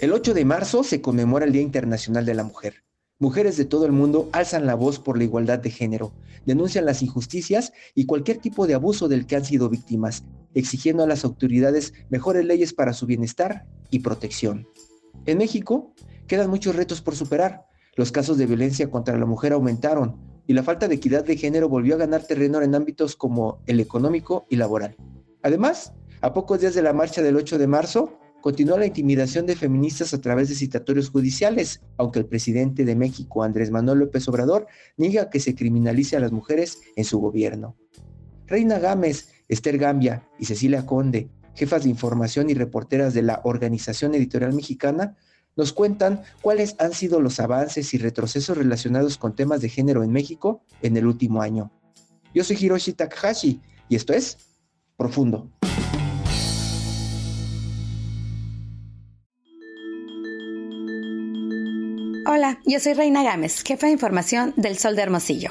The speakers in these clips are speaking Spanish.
El 8 de marzo se conmemora el Día Internacional de la Mujer. Mujeres de todo el mundo alzan la voz por la igualdad de género, denuncian las injusticias y cualquier tipo de abuso del que han sido víctimas, exigiendo a las autoridades mejores leyes para su bienestar y protección. En México quedan muchos retos por superar. Los casos de violencia contra la mujer aumentaron y la falta de equidad de género volvió a ganar terreno en ámbitos como el económico y laboral. Además, a pocos días de la marcha del 8 de marzo, continúa la intimidación de feministas a través de citatorios judiciales, aunque el presidente de México, Andrés Manuel López Obrador, niega que se criminalice a las mujeres en su gobierno. Reina Gámez, Esther Gambia y Cecilia Conde, jefas de información y reporteras de la Organización Editorial Mexicana, nos cuentan cuáles han sido los avances y retrocesos relacionados con temas de género en México en el último año. Yo soy Hiroshi Takahashi y esto es Profundo. Hola, yo soy Reina Gámez, jefa de información del Sol de Hermosillo.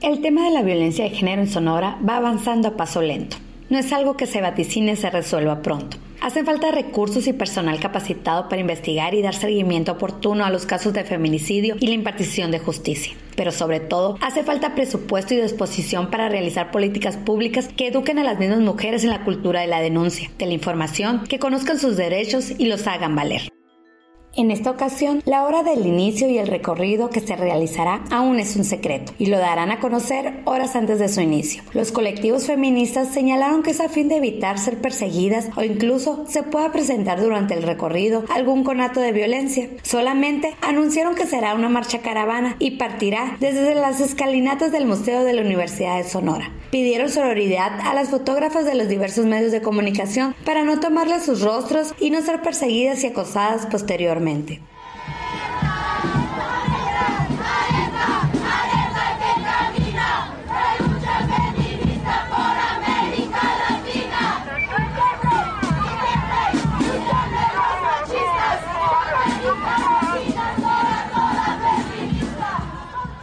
El tema de la violencia de género en Sonora va avanzando a paso lento. No es algo que se vaticine se resuelva pronto. Hacen falta recursos y personal capacitado para investigar y dar seguimiento oportuno a los casos de feminicidio y la impartición de justicia. Pero sobre todo, hace falta presupuesto y disposición para realizar políticas públicas que eduquen a las mismas mujeres en la cultura de la denuncia, de la información, que conozcan sus derechos y los hagan valer. En esta ocasión, la hora del inicio y el recorrido que se realizará aún es un secreto y lo darán a conocer horas antes de su inicio. Los colectivos feministas señalaron que es a fin de evitar ser perseguidas o incluso se pueda presentar durante el recorrido algún conato de violencia. Solamente anunciaron que será una marcha caravana y partirá desde las escalinatas del Museo de la Universidad de Sonora. Pidieron sororidad a las fotógrafas de los diversos medios de comunicación para no tomarles sus rostros y no ser perseguidas y acosadas posteriormente.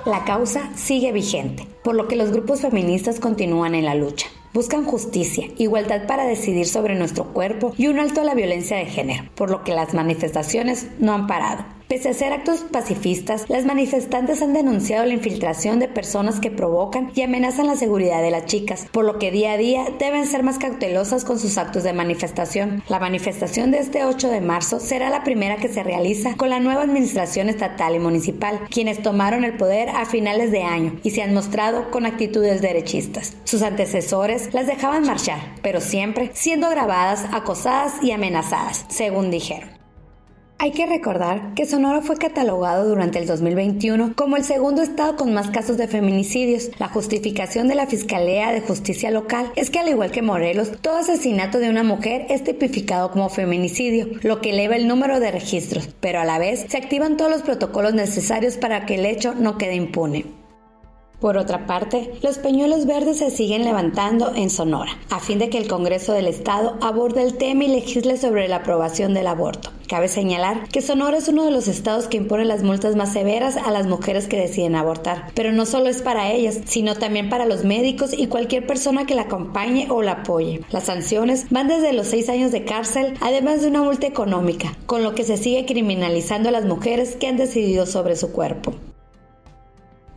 La causa sigue vigente, por lo que los grupos feministas continúan en la lucha. Buscan justicia, igualdad para decidir sobre nuestro cuerpo y un alto a la violencia de género, por lo que las manifestaciones no han parado. Pese a ser actos pacifistas, las manifestantes han denunciado la infiltración de personas que provocan y amenazan la seguridad de las chicas, por lo que día a día deben ser más cautelosas con sus actos de manifestación. La manifestación de este 8 de marzo será la primera que se realiza con la nueva administración estatal y municipal, quienes tomaron el poder a finales de año y se han mostrado con actitudes derechistas. Sus antecesores las dejaban marchar, pero siempre siendo grabadas, acosadas y amenazadas, según dijeron. Hay que recordar que Sonora fue catalogado durante el 2021 como el segundo estado con más casos de feminicidios. La justificación de la Fiscalía de Justicia Local es que al igual que Morelos, todo asesinato de una mujer es tipificado como feminicidio, lo que eleva el número de registros, pero a la vez se activan todos los protocolos necesarios para que el hecho no quede impune. Por otra parte, los peñuelos verdes se siguen levantando en Sonora, a fin de que el Congreso del Estado aborde el tema y legisle sobre la aprobación del aborto. Cabe señalar que Sonora es uno de los estados que impone las multas más severas a las mujeres que deciden abortar, pero no solo es para ellas, sino también para los médicos y cualquier persona que la acompañe o la apoye. Las sanciones van desde los seis años de cárcel, además de una multa económica, con lo que se sigue criminalizando a las mujeres que han decidido sobre su cuerpo.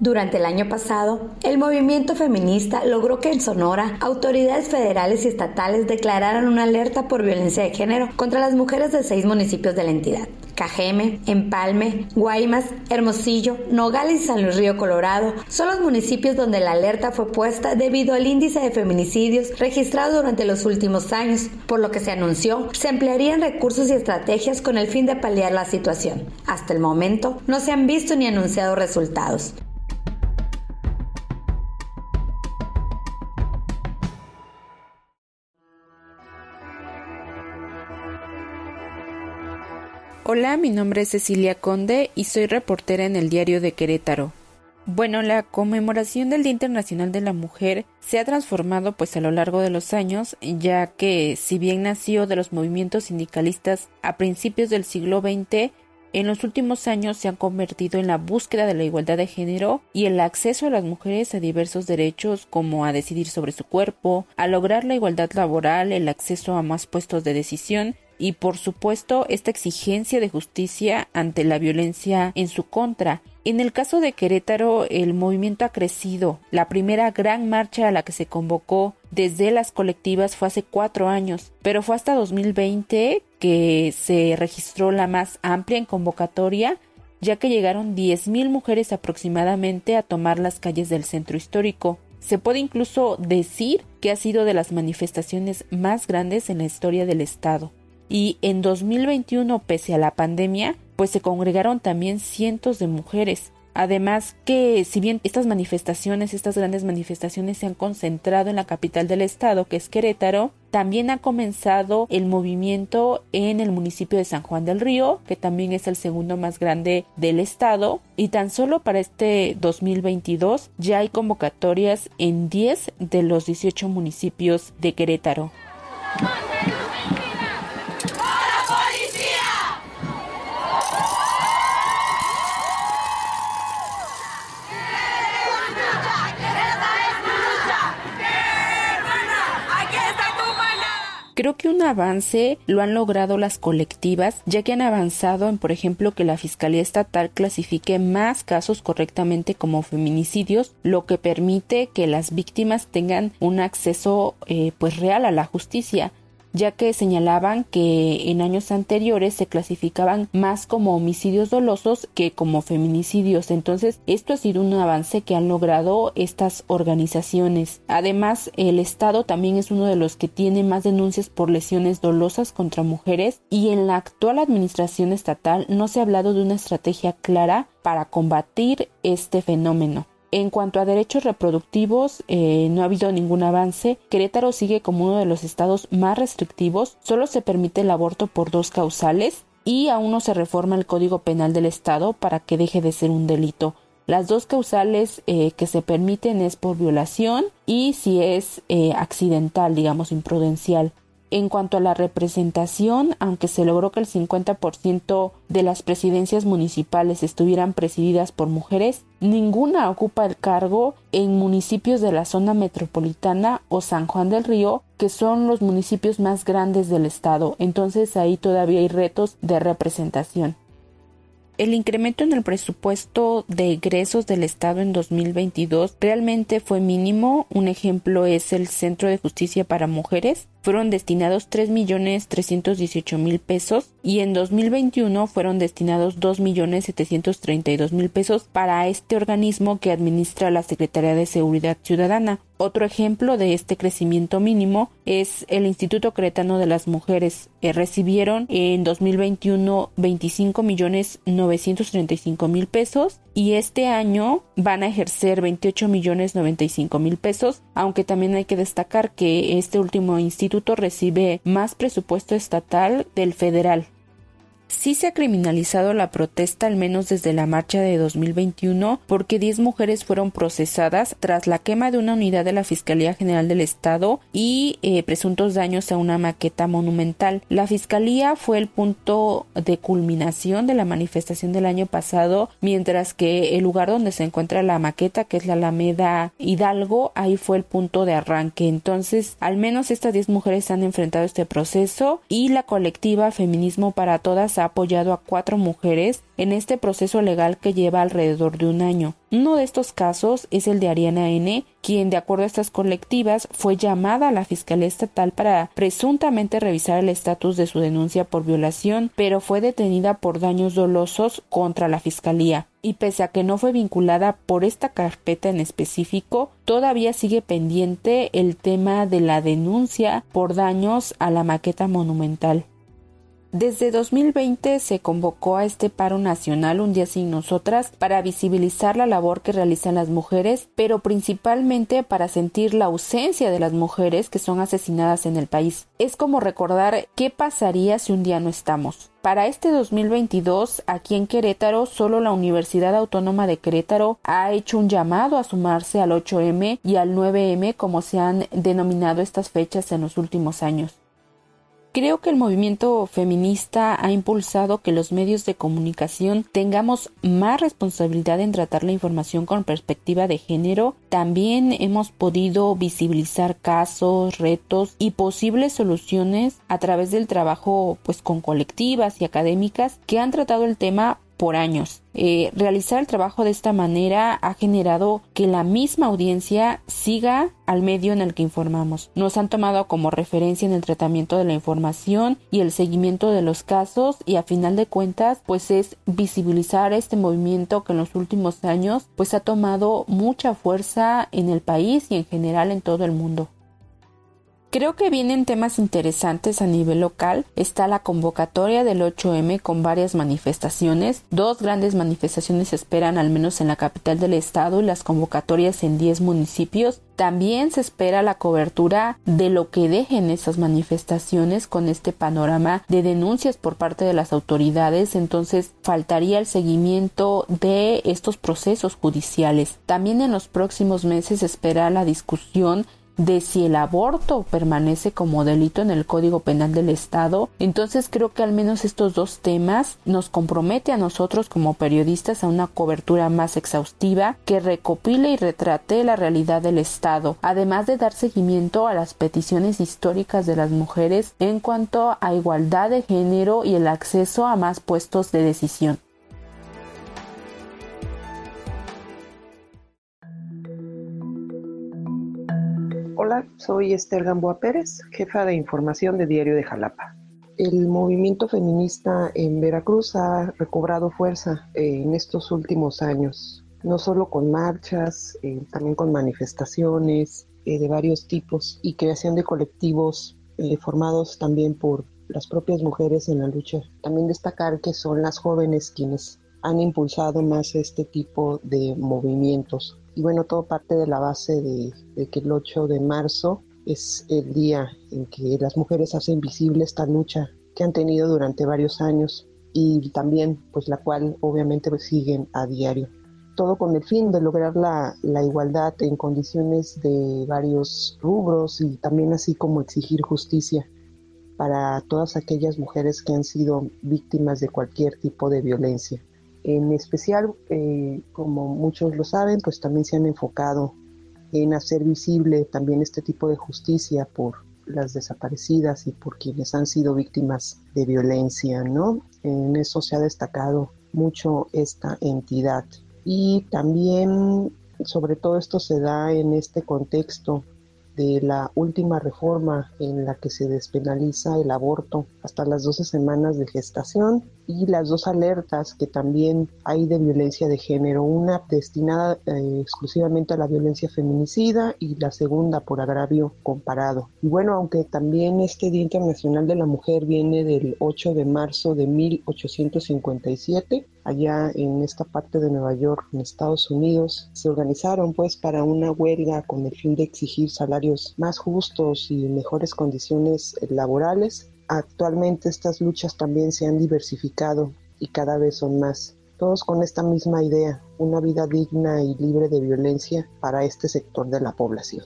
Durante el año pasado, el movimiento feminista logró que en Sonora autoridades federales y estatales declararan una alerta por violencia de género contra las mujeres de seis municipios de la entidad. Cajeme, Empalme, Guaymas, Hermosillo, Nogales y San Luis Río Colorado son los municipios donde la alerta fue puesta debido al índice de feminicidios registrado durante los últimos años, por lo que se anunció se emplearían recursos y estrategias con el fin de paliar la situación. Hasta el momento no se han visto ni anunciado resultados. Hola, mi nombre es Cecilia Conde y soy reportera en el diario de Querétaro. Bueno, la conmemoración del Día Internacional de la Mujer se ha transformado pues a lo largo de los años, ya que si bien nació de los movimientos sindicalistas a principios del siglo XX, en los últimos años se han convertido en la búsqueda de la igualdad de género y el acceso a las mujeres a diversos derechos como a decidir sobre su cuerpo, a lograr la igualdad laboral, el acceso a más puestos de decisión y por supuesto esta exigencia de justicia ante la violencia en su contra en el caso de Querétaro, el movimiento ha crecido. La primera gran marcha a la que se convocó desde las colectivas fue hace cuatro años, pero fue hasta 2020 que se registró la más amplia en convocatoria, ya que llegaron 10.000 mujeres aproximadamente a tomar las calles del centro histórico. Se puede incluso decir que ha sido de las manifestaciones más grandes en la historia del Estado. Y en 2021, pese a la pandemia, pues se congregaron también cientos de mujeres. Además que si bien estas manifestaciones, estas grandes manifestaciones se han concentrado en la capital del estado, que es Querétaro, también ha comenzado el movimiento en el municipio de San Juan del Río, que también es el segundo más grande del estado, y tan solo para este 2022 ya hay convocatorias en 10 de los 18 municipios de Querétaro. Creo que un avance lo han logrado las colectivas, ya que han avanzado en, por ejemplo, que la Fiscalía Estatal clasifique más casos correctamente como feminicidios, lo que permite que las víctimas tengan un acceso eh, pues real a la justicia ya que señalaban que en años anteriores se clasificaban más como homicidios dolosos que como feminicidios. Entonces, esto ha sido un avance que han logrado estas organizaciones. Además, el Estado también es uno de los que tiene más denuncias por lesiones dolosas contra mujeres y en la actual administración estatal no se ha hablado de una estrategia clara para combatir este fenómeno. En cuanto a derechos reproductivos, eh, no ha habido ningún avance. Querétaro sigue como uno de los estados más restrictivos. Solo se permite el aborto por dos causales y aún no se reforma el Código Penal del Estado para que deje de ser un delito. Las dos causales eh, que se permiten es por violación y si es eh, accidental, digamos, imprudencial. En cuanto a la representación, aunque se logró que el 50% de las presidencias municipales estuvieran presididas por mujeres, ninguna ocupa el cargo en municipios de la zona metropolitana o San Juan del Río, que son los municipios más grandes del estado. Entonces ahí todavía hay retos de representación. El incremento en el presupuesto de egresos del Estado en 2022 realmente fue mínimo. Un ejemplo es el Centro de Justicia para Mujeres. Fueron destinados 3.318.000 pesos y en 2021 fueron destinados 2.732.000 pesos para este organismo que administra la Secretaría de Seguridad Ciudadana. Otro ejemplo de este crecimiento mínimo es el Instituto Cretano de las Mujeres. Eh, recibieron en 2021 25 millones 935 mil pesos y este año van a ejercer 28 millones 95 mil pesos, aunque también hay que destacar que este último instituto recibe más presupuesto estatal del federal. Sí se ha criminalizado la protesta al menos desde la marcha de 2021 porque 10 mujeres fueron procesadas tras la quema de una unidad de la Fiscalía General del Estado y eh, presuntos daños a una maqueta monumental. La Fiscalía fue el punto de culminación de la manifestación del año pasado, mientras que el lugar donde se encuentra la maqueta, que es la Alameda Hidalgo, ahí fue el punto de arranque. Entonces, al menos estas 10 mujeres han enfrentado este proceso y la colectiva Feminismo para Todas ha apoyado a cuatro mujeres en este proceso legal que lleva alrededor de un año. Uno de estos casos es el de Ariana N., quien, de acuerdo a estas colectivas, fue llamada a la Fiscalía Estatal para presuntamente revisar el estatus de su denuncia por violación, pero fue detenida por daños dolosos contra la Fiscalía. Y pese a que no fue vinculada por esta carpeta en específico, todavía sigue pendiente el tema de la denuncia por daños a la maqueta monumental. Desde 2020 se convocó a este paro nacional Un día sin nosotras para visibilizar la labor que realizan las mujeres, pero principalmente para sentir la ausencia de las mujeres que son asesinadas en el país. Es como recordar qué pasaría si un día no estamos. Para este 2022, aquí en Querétaro, solo la Universidad Autónoma de Querétaro ha hecho un llamado a sumarse al 8M y al 9M como se han denominado estas fechas en los últimos años. Creo que el movimiento feminista ha impulsado que los medios de comunicación tengamos más responsabilidad en tratar la información con perspectiva de género. También hemos podido visibilizar casos, retos y posibles soluciones a través del trabajo pues con colectivas y académicas que han tratado el tema por años. Eh, realizar el trabajo de esta manera ha generado que la misma audiencia siga al medio en el que informamos. Nos han tomado como referencia en el tratamiento de la información y el seguimiento de los casos y a final de cuentas pues es visibilizar este movimiento que en los últimos años pues ha tomado mucha fuerza en el país y en general en todo el mundo. Creo que vienen temas interesantes a nivel local. Está la convocatoria del 8M con varias manifestaciones. Dos grandes manifestaciones se esperan al menos en la capital del estado y las convocatorias en 10 municipios. También se espera la cobertura de lo que dejen esas manifestaciones con este panorama de denuncias por parte de las autoridades. Entonces faltaría el seguimiento de estos procesos judiciales. También en los próximos meses se espera la discusión de si el aborto permanece como delito en el Código Penal del Estado, entonces creo que al menos estos dos temas nos compromete a nosotros como periodistas a una cobertura más exhaustiva que recopile y retrate la realidad del Estado, además de dar seguimiento a las peticiones históricas de las mujeres en cuanto a igualdad de género y el acceso a más puestos de decisión. Soy Esther Gamboa Pérez, jefa de información de Diario de Jalapa. El movimiento feminista en Veracruz ha recobrado fuerza eh, en estos últimos años, no solo con marchas, eh, también con manifestaciones eh, de varios tipos y creación de colectivos formados también por las propias mujeres en la lucha. También destacar que son las jóvenes quienes han impulsado más este tipo de movimientos. Y bueno, todo parte de la base de, que el 8 de marzo es el día en que las mujeres hacen visible esta lucha que han tenido durante varios años y también pues la cual obviamente pues, siguen a diario. Todo con el fin de lograr la, la, igualdad en condiciones de varios rubros y también así como exigir justicia para todas aquellas mujeres que han sido víctimas de cualquier tipo de violencia. En especial, eh, como muchos lo saben, pues también se han enfocado en hacer visible también este tipo de justicia por las desaparecidas y por quienes han sido víctimas de violencia, ¿no? En eso se ha destacado mucho esta entidad. Y también, sobre todo esto se da en este contexto de la última reforma en la que se despenaliza el aborto hasta las 12 semanas de gestación y las dos alertas que también hay de violencia de género, una destinada eh, exclusivamente a la violencia feminicida y la segunda por agravio comparado. Y bueno, aunque también este Día Internacional de la Mujer viene del 8 de marzo de 1857, allá en esta parte de Nueva York, en Estados Unidos, se organizaron pues para una huelga con el fin de exigir salarios más justos y mejores condiciones laborales Actualmente estas luchas también se han diversificado y cada vez son más, todos con esta misma idea, una vida digna y libre de violencia para este sector de la población.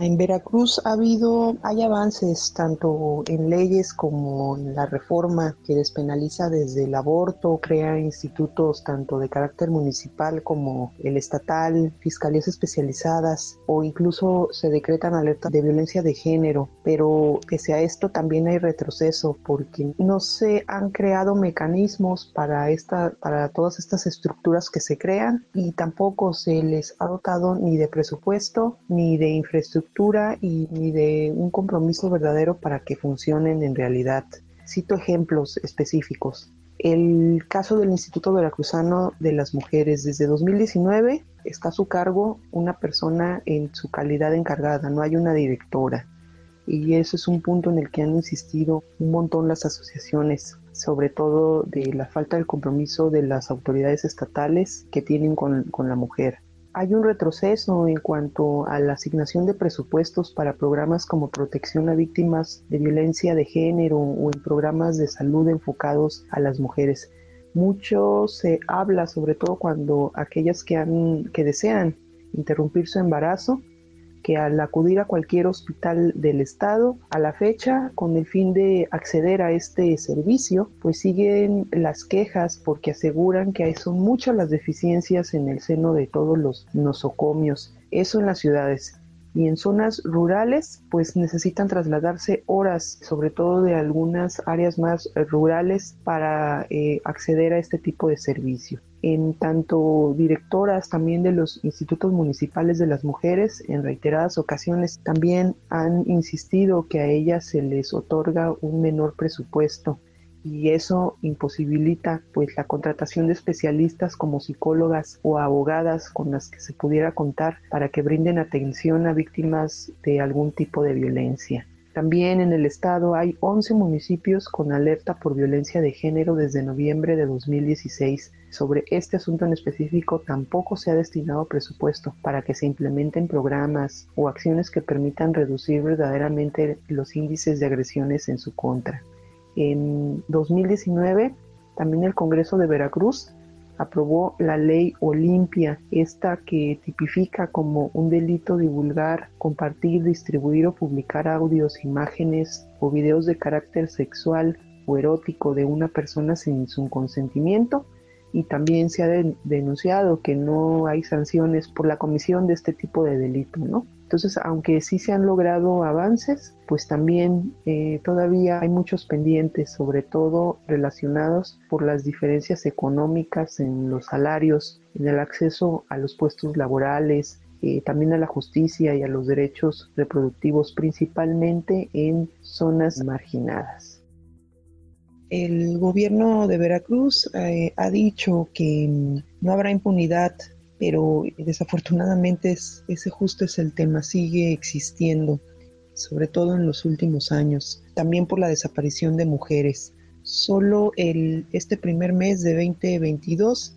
En Veracruz ha habido, hay avances tanto en leyes como en la reforma que despenaliza desde el aborto, crea institutos tanto de carácter municipal como el estatal, fiscalías especializadas o incluso se decretan alertas de violencia de género. Pero pese a esto también hay retroceso porque no se han creado mecanismos para, esta, para todas estas estructuras que se crean y tampoco se les ha dotado ni de presupuesto ni de infraestructura y de un compromiso verdadero para que funcionen en realidad. Cito ejemplos específicos. El caso del Instituto Veracruzano de las Mujeres. Desde 2019 está a su cargo una persona en su calidad encargada, no hay una directora. y ese es un punto en el que han insistido un montón las asociaciones sobre todo de la falta de compromiso de las autoridades estatales que tienen con, con la mujer. Hay un retroceso en cuanto a la asignación de presupuestos para programas como protección a víctimas de violencia de género o en programas de salud enfocados a las mujeres. Mucho se habla, sobre todo cuando aquellas que, han, que desean interrumpir su embarazo, que al acudir a cualquier hospital del estado a la fecha con el fin de acceder a este servicio, pues siguen las quejas porque aseguran que son muchas las deficiencias en el seno de todos los nosocomios. Eso en las ciudades y en zonas rurales pues necesitan trasladarse horas, sobre todo de algunas áreas más rurales para eh, acceder a este tipo de servicio. En tanto directoras también de los institutos municipales de las mujeres en reiteradas ocasiones también han insistido que a ellas se les otorga un menor presupuesto y eso imposibilita pues la contratación de especialistas como psicólogas o abogadas con las que se pudiera contar para que brinden atención a víctimas de algún tipo de violencia. También en el estado hay 11 municipios con alerta por violencia de género desde noviembre de 2016. Sobre este asunto en específico tampoco se ha destinado presupuesto para que se implementen programas o acciones que permitan reducir verdaderamente los índices de agresiones en su contra. En 2019, también el Congreso de Veracruz aprobó la ley Olimpia, esta que tipifica como un delito divulgar, compartir, distribuir o publicar audios, imágenes o videos de carácter sexual o erótico de una persona sin su consentimiento y también se ha denunciado que no hay sanciones por la comisión de este tipo de delito, ¿no? Entonces, aunque sí se han logrado avances, pues también eh, todavía hay muchos pendientes, sobre todo relacionados por las diferencias económicas en los salarios, en el acceso a los puestos laborales, eh, también a la justicia y a los derechos reproductivos, principalmente en zonas marginadas. El gobierno de Veracruz eh, ha dicho que mm, no habrá impunidad pero desafortunadamente ese justo es el tema, sigue existiendo, sobre todo en los últimos años, también por la desaparición de mujeres. Solo el, este primer mes de 2022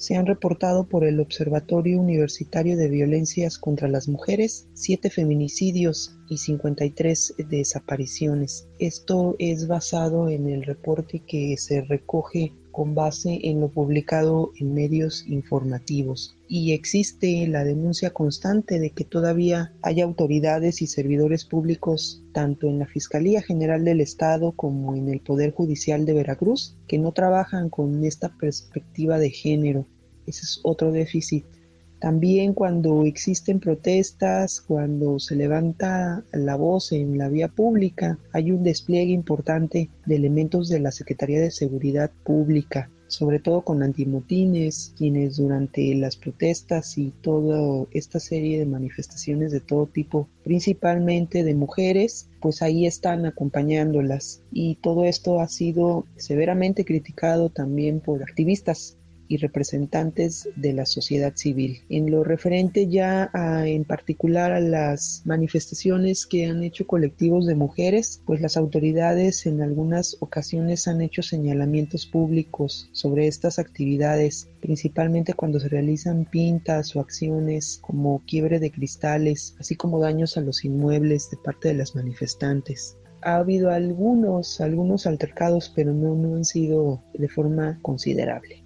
se han reportado por el Observatorio Universitario de Violencias contra las Mujeres siete feminicidios y 53 desapariciones. Esto es basado en el reporte que se recoge con base en lo publicado en medios informativos. Y existe la denuncia constante de que todavía hay autoridades y servidores públicos, tanto en la Fiscalía General del Estado como en el Poder Judicial de Veracruz, que no trabajan con esta perspectiva de género. Ese es otro déficit también cuando existen protestas, cuando se levanta la voz en la vía pública, hay un despliegue importante de elementos de la Secretaría de Seguridad Pública, sobre todo con antimotines, quienes durante las protestas y toda esta serie de manifestaciones de todo tipo, principalmente de mujeres, pues ahí están acompañándolas. Y todo esto ha sido severamente criticado también por activistas y representantes de la sociedad civil. En lo referente ya en particular a las manifestaciones que han hecho colectivos de mujeres, pues las autoridades en algunas ocasiones han hecho señalamientos públicos sobre estas actividades, principalmente cuando se realizan pintas o acciones como quiebre de cristales, así como daños a los inmuebles de parte de las manifestantes ha habido algunos, algunos altercados, pero no, no han sido de forma considerable.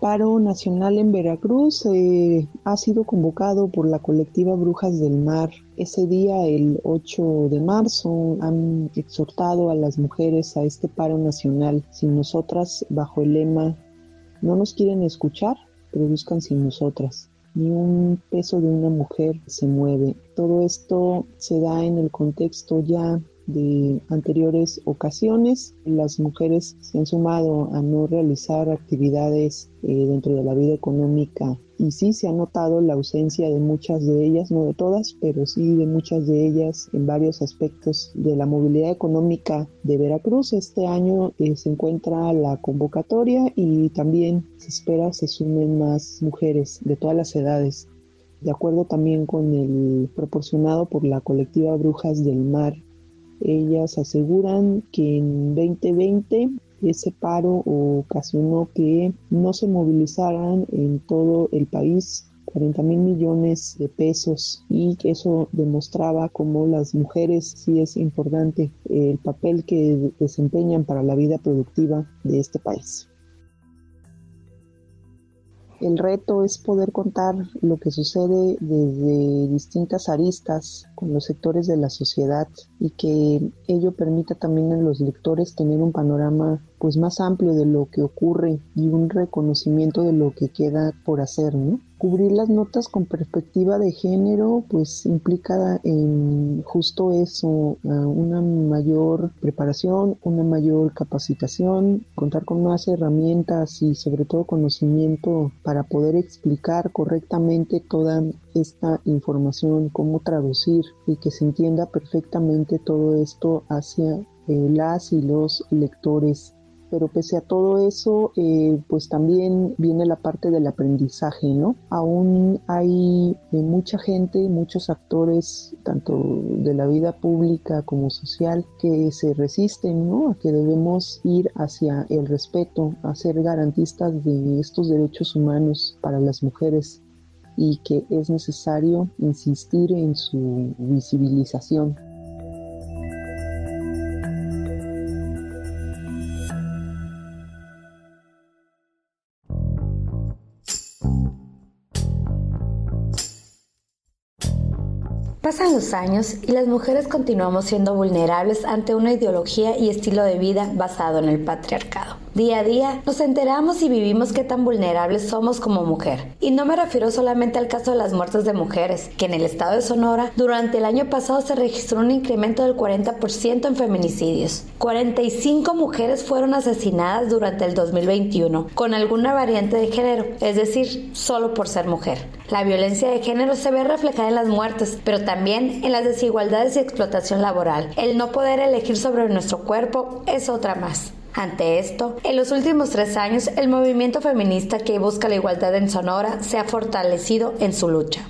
Paro nacional en Veracruz eh, ha sido convocado por la colectiva Brujas del Mar. Ese día, el 8 de marzo, han exhortado a las mujeres a este paro nacional sin nosotras bajo el lema No nos quieren escuchar, produzcan sin nosotras. Ni un peso de una mujer se mueve. Todo esto se da en el contexto ya de anteriores ocasiones. Las mujeres se han sumado a no realizar actividades eh, dentro de la vida económica y sí se ha notado la ausencia de muchas de ellas, no de todas, pero sí de muchas de ellas en varios aspectos de la movilidad económica de Veracruz. Este año eh, se encuentra la convocatoria y también se espera se sumen más mujeres de todas las edades. De acuerdo también con el proporcionado por la colectiva Brujas del Mar, ellas aseguran que en 2020 ese paro ocasionó que no se movilizaran en todo el país 40 mil millones de pesos y eso demostraba cómo las mujeres sí es importante el papel que desempeñan para la vida productiva de este país. El reto es poder contar lo que sucede desde distintas aristas con los sectores de la sociedad y que ello permita también a los lectores tener un panorama pues más amplio de lo que ocurre y un reconocimiento de lo que queda por hacer, ¿no? Cubrir las notas con perspectiva de género pues implica en justo eso, una mayor preparación, una mayor capacitación, contar con más herramientas y sobre todo conocimiento para poder explicar correctamente toda esta información, cómo traducir y que se entienda perfectamente todo esto hacia eh, las y los lectores pero pese a todo eso, eh, pues también viene la parte del aprendizaje, ¿no? Aún hay eh, mucha gente, muchos actores, tanto de la vida pública como social, que se resisten, ¿no? A que debemos ir hacia el respeto, a ser garantistas de estos derechos humanos para las mujeres y que es necesario insistir en su visibilización. Pasan los años y las mujeres continuamos siendo vulnerables ante una ideología y estilo de vida basado en el patriarcado. Día a día nos enteramos y vivimos qué tan vulnerables somos como mujer. Y no me refiero solamente al caso de las muertes de mujeres, que en el estado de Sonora durante el año pasado se registró un incremento del 40% en feminicidios. 45 mujeres fueron asesinadas durante el 2021 con alguna variante de género, es decir, solo por ser mujer. La violencia de género se ve reflejada en las muertes, pero también en las desigualdades y explotación laboral. El no poder elegir sobre nuestro cuerpo es otra más. Ante esto, en los últimos tres años, el movimiento feminista que busca la igualdad en Sonora se ha fortalecido en su lucha.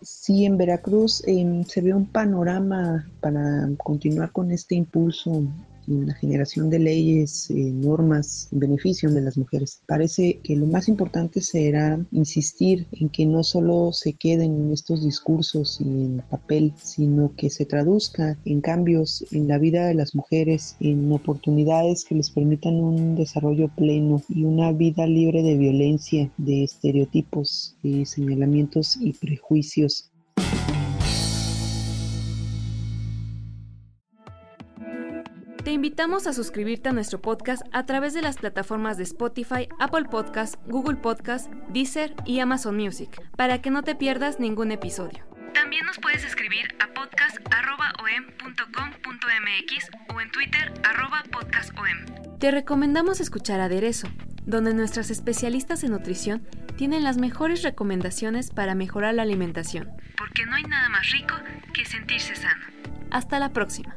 Sí, en Veracruz em, se ve un panorama para continuar con este impulso la generación de leyes, eh, normas en beneficio de las mujeres. Parece que lo más importante será insistir en que no solo se queden en estos discursos y en papel, sino que se traduzca en cambios en la vida de las mujeres, en oportunidades que les permitan un desarrollo pleno y una vida libre de violencia, de estereotipos, de señalamientos y prejuicios Te invitamos a suscribirte a nuestro podcast a través de las plataformas de Spotify, Apple Podcast, Google Podcast, Deezer y Amazon Music, para que no te pierdas ningún episodio. También nos puedes escribir a podcast.om.com.mx o en Twitter podcastom. Te recomendamos escuchar Aderezo, donde nuestras especialistas en nutrición tienen las mejores recomendaciones para mejorar la alimentación. Porque no hay nada más rico que sentirse sano. Hasta la próxima.